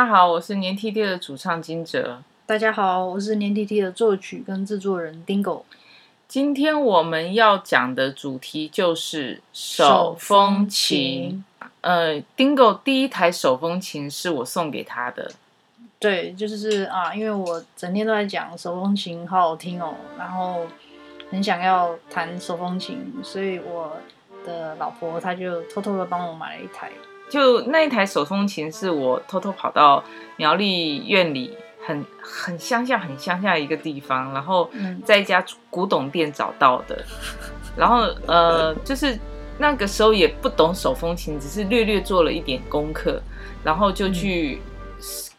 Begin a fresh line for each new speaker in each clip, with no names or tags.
家好，我是年 tt 的主唱金哲。
大家好，我是年 tt 的作曲跟制作人 Dingo。
今天我们要讲的主题就是手风琴。呃，Dingo 第一台手风琴是我送给他的。
对，就是啊，因为我整天都在讲手风琴好好听哦，然后很想要弹手风琴，所以我的老婆她就偷偷的帮我买了一台。
就那一台手风琴是我偷偷跑到苗栗院里很很乡下很乡下的一个地方，然后在一家古董店找到的。然后呃，就是那个时候也不懂手风琴，只是略略做了一点功课，然后就去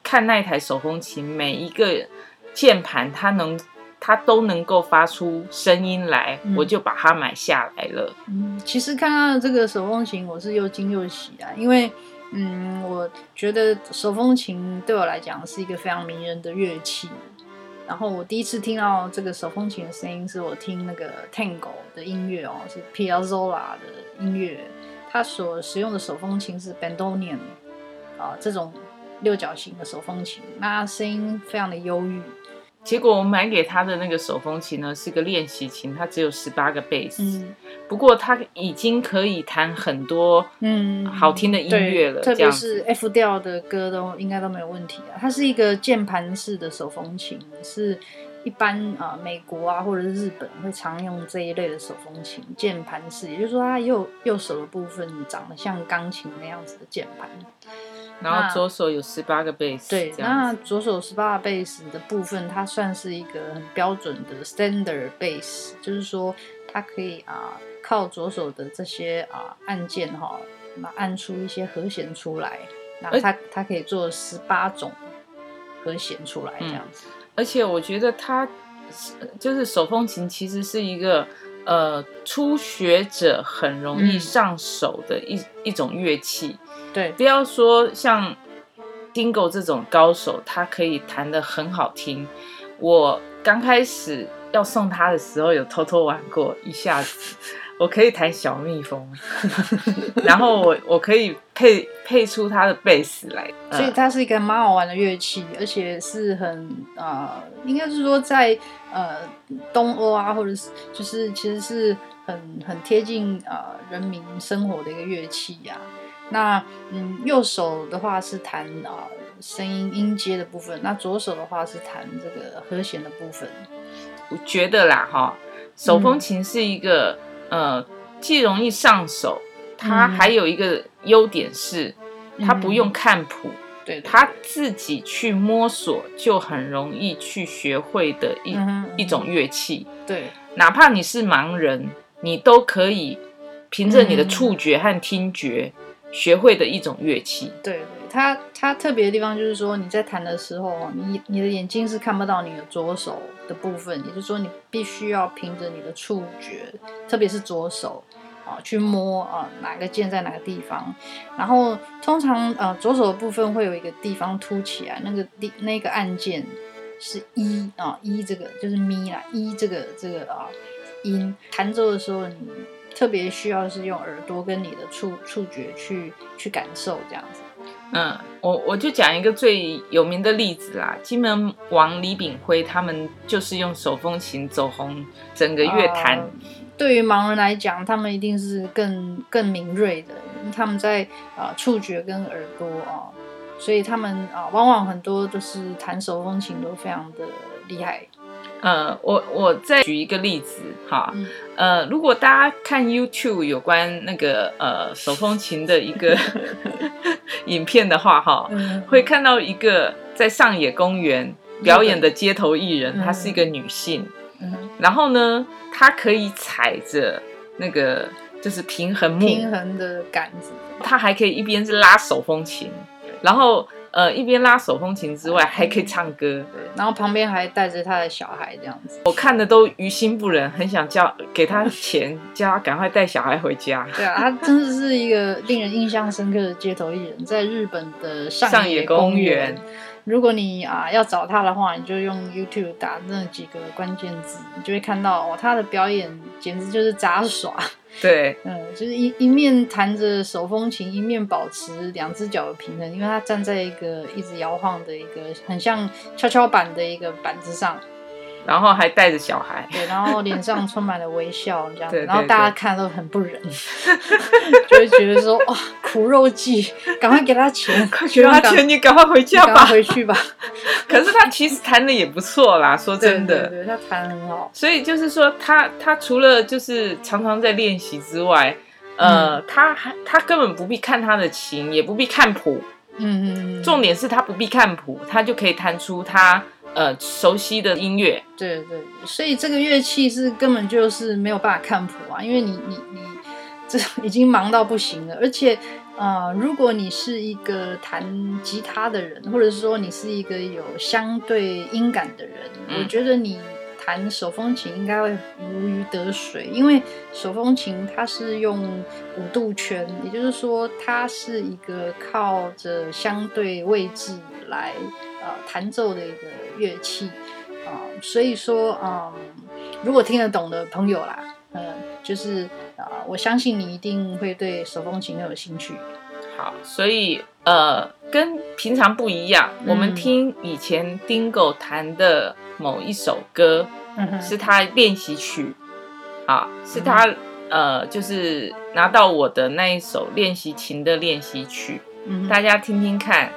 看那一台手风琴，每一个键盘它能。它都能够发出声音来，嗯，我就把它买下来了。
嗯，其实看到这个手风琴，我是又惊又喜啊，因为，嗯，我觉得手风琴对我来讲是一个非常迷人的乐器。然后我第一次听到这个手风琴的声音，是我听那个 Tango 的音乐哦，是 Piazzolla 的音乐，他所使用的手风琴是 Bandonian 啊，这种六角形的手风琴，那声音非常的忧郁。
结果我买给他的那个手风琴呢，是个练习琴，它只有十八个贝斯，嗯，不过它已经可以弹很多嗯好听的音乐了，
嗯，特别是 F 调的歌都应该都没有问题啊。它是一个键盘式的手风琴，是一般啊，呃，美国啊或者是日本会常用这一类的手风琴，键盘式，也就是说它右右手的部分长得像钢琴那样子的键盘。
然后左手有十八个贝斯，
对，那左手十八个贝斯的部分，它算是一个很标准的 standard bass，就是说它可以啊靠左手的这些啊按键哈，那按出一些和弦出来，然后它它可以做十八种和弦出来这样子。
嗯，而且我觉得它就是手风琴，其实是一个呃初学者很容易上手的一、嗯、一种乐器。
对，
不要说像 Dingo 这种高手，他可以弹得很好听。我刚开始要送他的时候，有偷偷玩过一下子，我可以弹小蜜蜂，然后我我可以配配出他的贝斯来，
所以它是一个蛮好玩的乐器，而且是很啊、呃，应该是说在呃东欧啊，或者是就是其实是很很贴近啊、呃、人民生活的一个乐器呀、啊。那嗯，右手的话是弹啊声音音阶的部分，那左手的话是弹这个和弦的部分。
我觉得啦哈，手风琴是一个、嗯、呃既容易上手，它还有一个优点是，它不用看谱，对、嗯，它自己去摸索就很容易去学会的一、嗯、一种乐器。
对，
哪怕你是盲人，你都可以凭着你的触觉和听觉。学会的一种乐器，
对对，它它特别的地方就是说，你在弹的时候，你你的眼睛是看不到你的左手的部分，也就是说，你必须要凭着你的触觉，特别是左手啊，去摸啊哪个键在哪个地方。然后通常呃左手的部分会有一个地方凸起来，那个地那个按键是一啊一这个就是咪啦，一这个这个啊音弹奏的时候你。特别需要是用耳朵跟你的触触觉去去感受这样子。
嗯，我我就讲一个最有名的例子啦，金门王李炳辉他们就是用手风琴走红整个乐坛。呃，
对于盲人来讲，他们一定是更更敏锐的，他们在啊、呃、触觉跟耳朵啊、呃，所以他们啊、呃、往往很多都是弹手风琴都非常的厉害。
呃，我我再举一个例子哈，呃，如果大家看 YouTube 有关那个呃手风琴的一个 影片的话哈，会看到一个在上野公园表演的街头艺人，她是一个女性，然后呢，她可以踩着那个就是平衡木
平衡的杆子，
她还可以一边是拉手风琴，然后呃一边拉手风琴之外，还可以唱歌，
对，然后旁边还带着他的小孩这样子，
我看的都于心不忍，很想叫给他钱，叫他赶快带小孩回家。
对啊，他真的是一个令人印象深刻的街头艺人，在日本的上野公园。如果你啊要找他的话，你就用 YouTube 打那几个关键字，你就会看到哦，他的表演简直就是杂耍。
对，
嗯，就是一一面弹着手风琴，一面保持两只脚的平衡，因为他站在一个一直摇晃的一个很像跷跷板的一个板子上。
然后还带着小孩，
对，然后脸上充满了微笑，这样子，
对对对，
然后大家看都很不忍，就会觉得说哇，苦肉计，赶快给他钱，
快给他钱，你赶快回家吧，
回去吧。
可是他其实弹的也不错啦，说真的，
对，他弹很好。
所以就是说他，他他除了就是常常在练习之外，呃，嗯、他还他根本不必看他的琴，也不必看谱，嗯嗯，重点是他不必看谱，他就可以弹出他。呃，熟悉的音乐，
对对，所以这个乐器是根本就是没有办法看谱啊，因为你你你这已经忙到不行了，而且呃，如果你是一个弹吉他的人，或者是说你是一个有相对音感的人，嗯、我觉得你弹手风琴应该会如鱼得水，因为手风琴它是用五度圈，也就是说它是一个靠着相对位置来呃弹奏的一个。乐器啊、呃，所以说，嗯、呃，如果听得懂的朋友啦，嗯、呃，就是啊、呃，我相信你一定会对手风琴很有兴趣。
好，所以呃，跟平常不一样，嗯、我们听以前 Dingo 弹的某一首歌，嗯、是他练习曲，啊，是他、嗯、呃，就是拿到我的那一首练习琴的练习曲，嗯、大家听听看，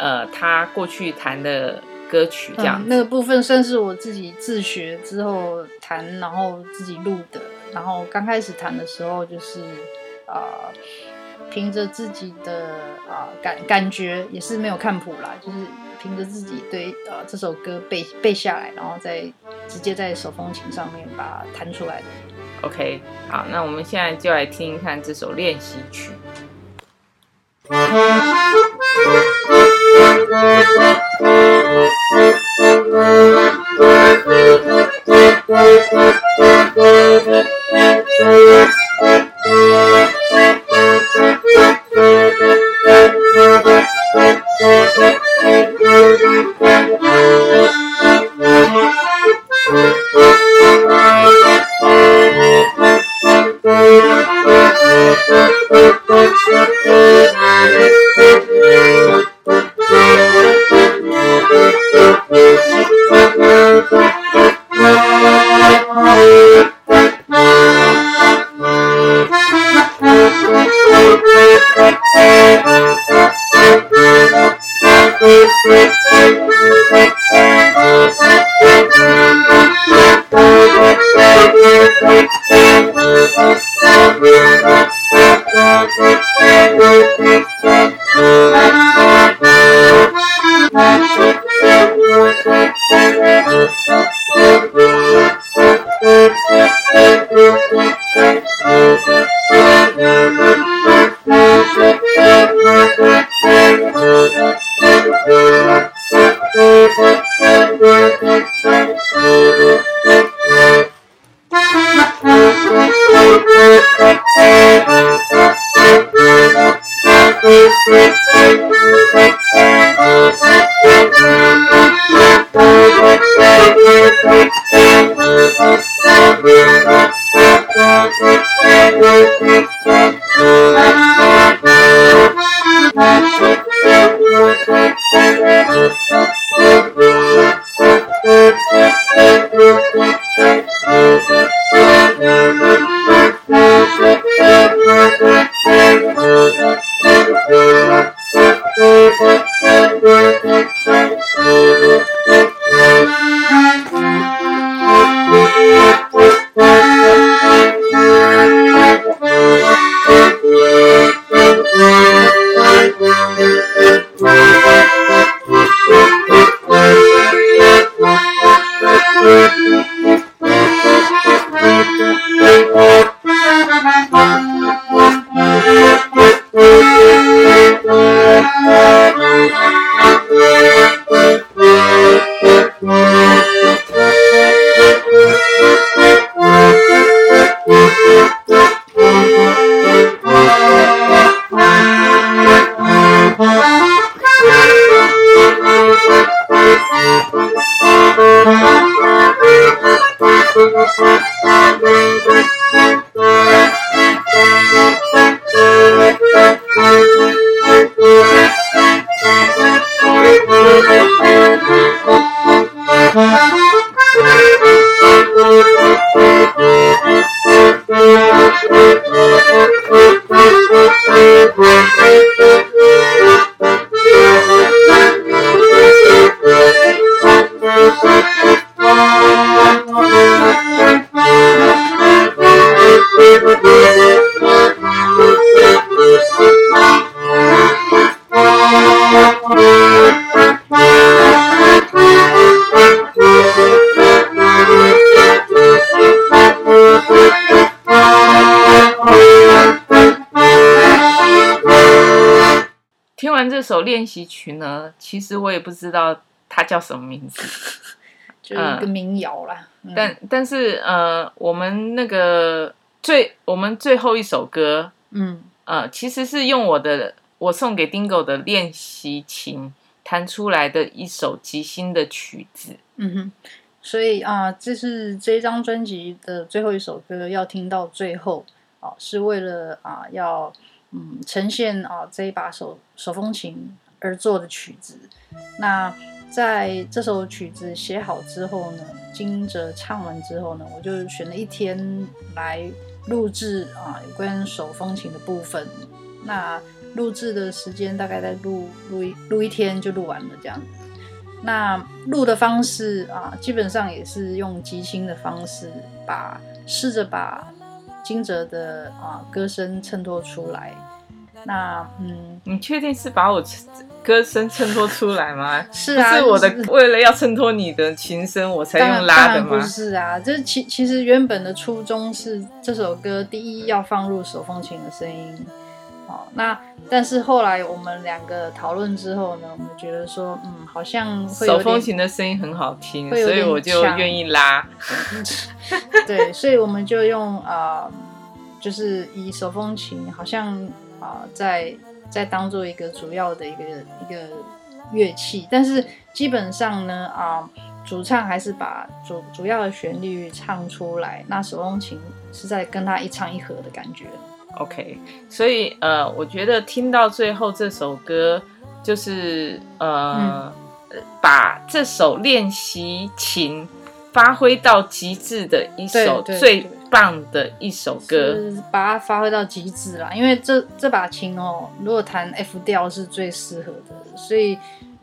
呃，他过去弹的。歌曲这样、嗯，
那个部分算是我自己自学之后弹，然后自己录的。然后刚开始弹的时候，就是呃，凭着自己的啊、呃、感感觉，也是没有看谱啦，就是凭着自己对啊、呃、这首歌背背下来，然后再直接在手风琴上面把它弹出来的。
OK，好，那我们现在就来听一看这首练习曲。Thank you. Thank you. 完这首练习曲呢，其实我也不知道它叫什么名字，
就是一个民谣啦。
嗯、但但是呃，我们那个最我们最后一首歌，嗯呃，其实是用我的我送给 Dingo 的练习琴弹出来的一首即兴的曲子。
嗯哼，所以啊、呃，这是这张专辑的最后一首歌，要听到最后啊、呃，是为了啊、呃、要。嗯，呈现啊这一把手手风琴而做的曲子。那在这首曲子写好之后呢，惊蛰唱完之后呢，我就选了一天来录制啊有关手风琴的部分。那录制的时间大概在录录一录一天就录完了这样子。那录的方式啊，基本上也是用即兴的方式，把试着把。惊蛰的啊歌声衬托出来，那嗯，
你确定是把我歌声衬托出来吗？
是啊，
是我的，为了要衬托你的琴声，我才用拉的吗？
不是啊，这其其实原本的初衷是这首歌第一要放入手风琴的声音。那但是后来我们两个讨论之后呢，我们觉得说，嗯，好像会
手风琴的声音很好听，所以我就愿意拉。
对，所以我们就用啊、呃，就是以手风琴好像啊、呃，在在当做一个主要的一个一个乐器，但是基本上呢，啊、呃，主唱还是把主主要的旋律唱出来，那手风琴是在跟他一唱一和的感觉。
OK，所以呃，我觉得听到最后这首歌，就是呃，嗯、把这首练习琴发挥到极致的一首最棒的一首歌，
是把它发挥到极致啦。因为这这把琴哦，如果弹 F 调是最适合的，所以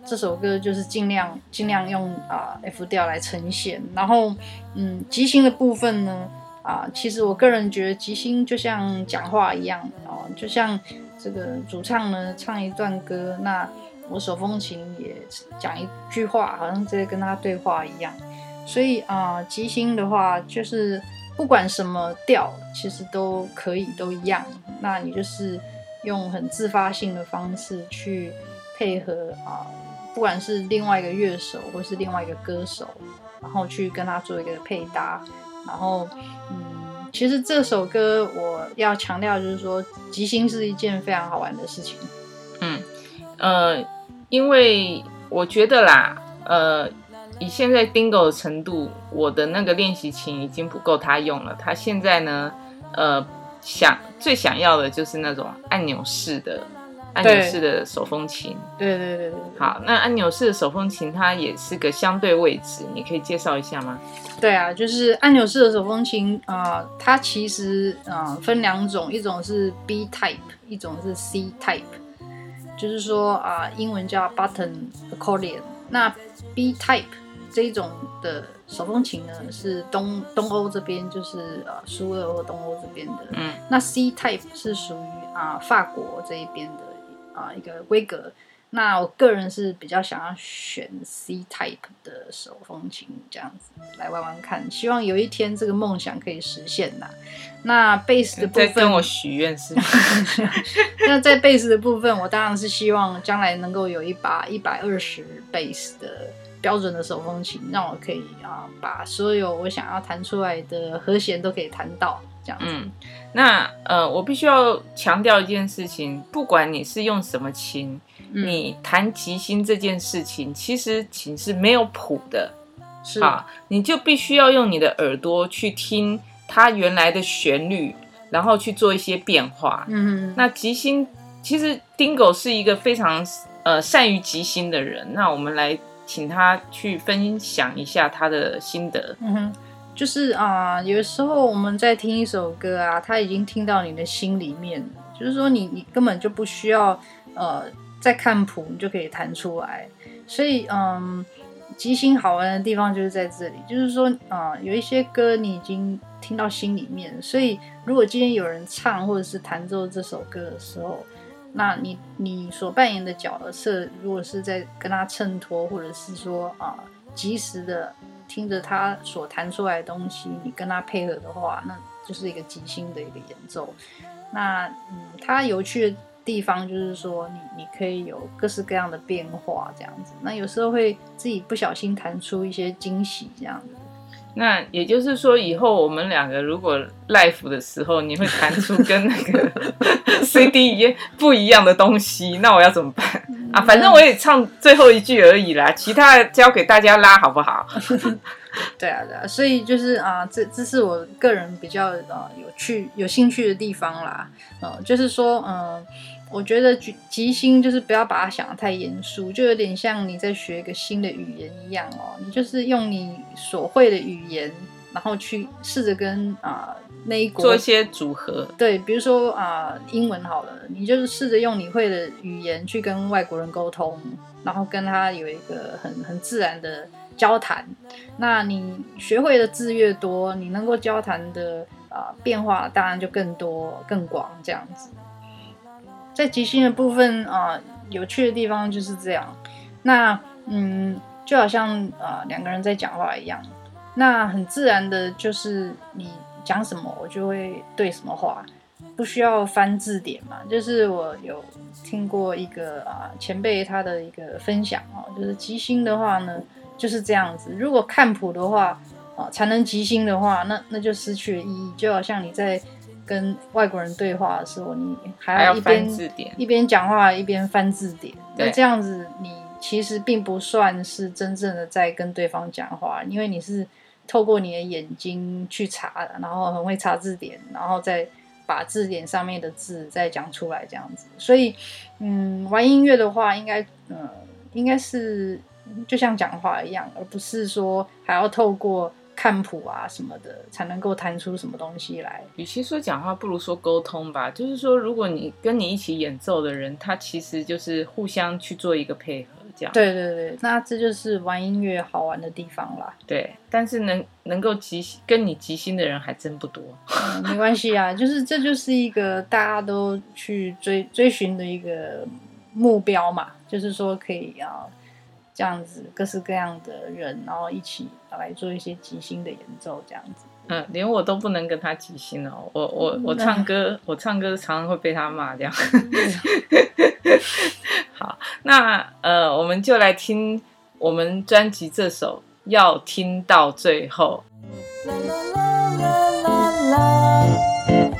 这首歌就是尽量尽量用啊、呃、F 调来呈现。然后嗯，即兴的部分呢？啊，其实我个人觉得即兴就像讲话一样哦，就像这个主唱呢唱一段歌，那我手风琴也讲一句话，好像在跟他对话一样。所以啊，即兴的话就是不管什么调，其实都可以都一样。那你就是用很自发性的方式去配合啊，不管是另外一个乐手或是另外一个歌手，然后去跟他做一个配搭。然后，嗯，其实这首歌我要强调就是说，即兴是一件非常好玩的事情。
嗯，呃，因为我觉得啦，呃，以现在 Dingo 的程度，我的那个练习琴已经不够他用了。他现在呢，呃，想最想要的就是那种按钮式的。按钮式的手风琴，
对对对对，对。
好，那按钮式的手风琴它也是个相对位置，你可以介绍一下吗？
对啊，就是按钮式的手风琴啊、呃，它其实啊、呃、分两种，一种是 B type，一种是 C type，就是说啊、呃，英文叫 button accordion。那 B type 这一种的手风琴呢，是东东欧这边，就是呃苏俄或东欧这边的。嗯。那 C type 是属于啊、呃、法国这一边的。啊，一个规格。那我个人是比较想要选 C type 的手风琴，这样子来玩玩看。希望有一天这个梦想可以实现呐。那贝斯的部分，
跟我许愿是。
那在贝斯的部分，我当然是希望将来能够有一把一百二十贝斯的标准的手风琴，让我可以啊把所有我想要弹出来的和弦都可以弹到。这样子。
嗯，那呃，我必须要强调一件事情，不管你是用什么琴，嗯、你弹吉星这件事情，其实琴是没有谱的，
是
啊，你就必须要用你的耳朵去听它原来的旋律，然后去做一些变化。嗯，那吉星其实 Dingo 是一个非常呃善于吉星的人，那我们来请他去分享一下他的心得。
嗯哼。就是啊、呃，有时候我们在听一首歌啊，他已经听到你的心里面，就是说你你根本就不需要呃再看谱，你就可以弹出来。所以嗯，即兴好玩的地方就是在这里，就是说啊、有一些歌你已经听到心里面，所以如果今天有人唱或者是弹奏这首歌的时候，那你你所扮演的角色，如果是在跟他衬托，或者是说啊，及时的听着他所弹出来的东西，你跟他配合的话，那就是一个即兴的一个演奏。那嗯，它有趣的地方就是说你，你可以有各式各样的变化这样子。那有时候会自己不小心弹出一些惊喜这样子。
那也就是说，以后我们两个如果 live 的时候，你会弹出跟那个 CD 一不一样的东西，那我要怎么办啊？反正我也唱最后一句而已啦，其他的交给大家拉好不好？
对啊，对啊，所以就是啊，这这是我个人比较啊有趣、有兴趣的地方啦。呃，就是说，嗯、呃。我觉得即即兴就是不要把它想得太严肃，就有点像你在学一个新的语言一样哦。你就是用你所会的语言，然后去试着跟啊、呃、那一国
做一些组合。
对，比如说啊、呃、英文好了，你就是试着用你会的语言去跟外国人沟通，然后跟他有一个很很自然的交谈。那你学会的字越多，你能够交谈的啊、呃、变化当然就更多更广这样子。在即兴的部分啊、呃，有趣的地方就是这样。那嗯，就好像啊、呃、两个人在讲话一样，那很自然的就是你讲什么，我就会对什么话，不需要翻字典嘛。就是我有听过一个啊、呃、前辈他的一个分享啊，就是即兴的话呢就是这样子。如果看谱的话啊、呃、才能即兴的话，那那就失去了意义。就好像你在。跟外国人对话的时候，你还要一边一边讲话一边翻字典，那这样子你其实并不算是真正的在跟对方讲话，因为你是透过你的眼睛去查，然后很会查字典，然后再把字典上面的字再讲出来这样子。所以，嗯，玩音乐的话，应该，嗯，应该是就像讲话一样，而不是说还要透过。看谱啊什么的，才能够弹出什么东西来。
与其说讲话，不如说沟通吧。就是说，如果你跟你一起演奏的人，他其实就是互相去做一个配合，这样。
对对对，那这就是玩音乐好玩的地方啦。
对，但是能能够即跟你即兴的人还真不多。
嗯，没关系啊，就是这就是一个大家都去追追寻的一个目标嘛，就是说可以啊。这样子，各式各样的人，然后一起来做一些即兴的演奏，这样子。
嗯，连我都不能跟他即兴哦。我我我唱歌，嗯、我唱歌常常会被他骂这样。好，那呃，我们就来听我们专辑这首《要听到最后》。啦啦啦啦啦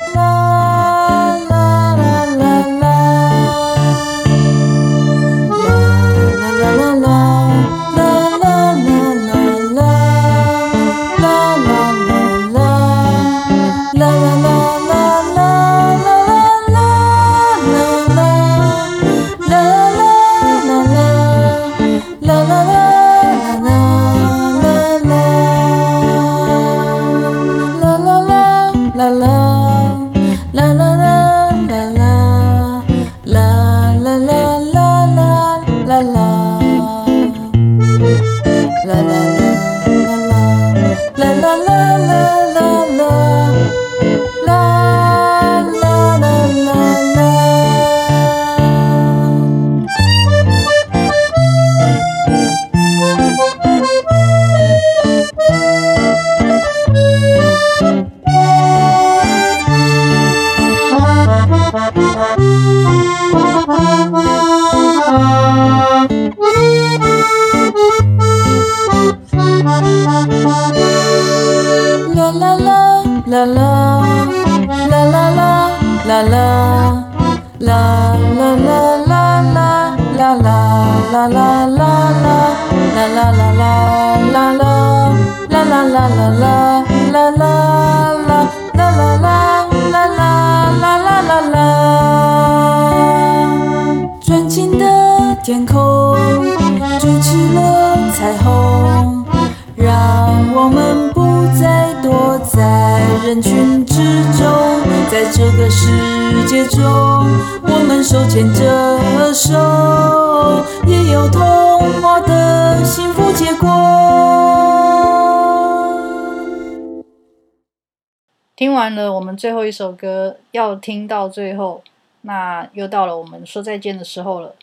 天
空筑起了彩虹，让我们不再躲在人群之中。在这个世界中，我们手牵着手，也有童话的幸福结果。
听完了我们最后一首歌，要听到最后，那又到了我们说再见的时候了。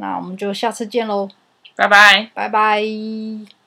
那我们就下次见喽，
拜拜，
拜拜。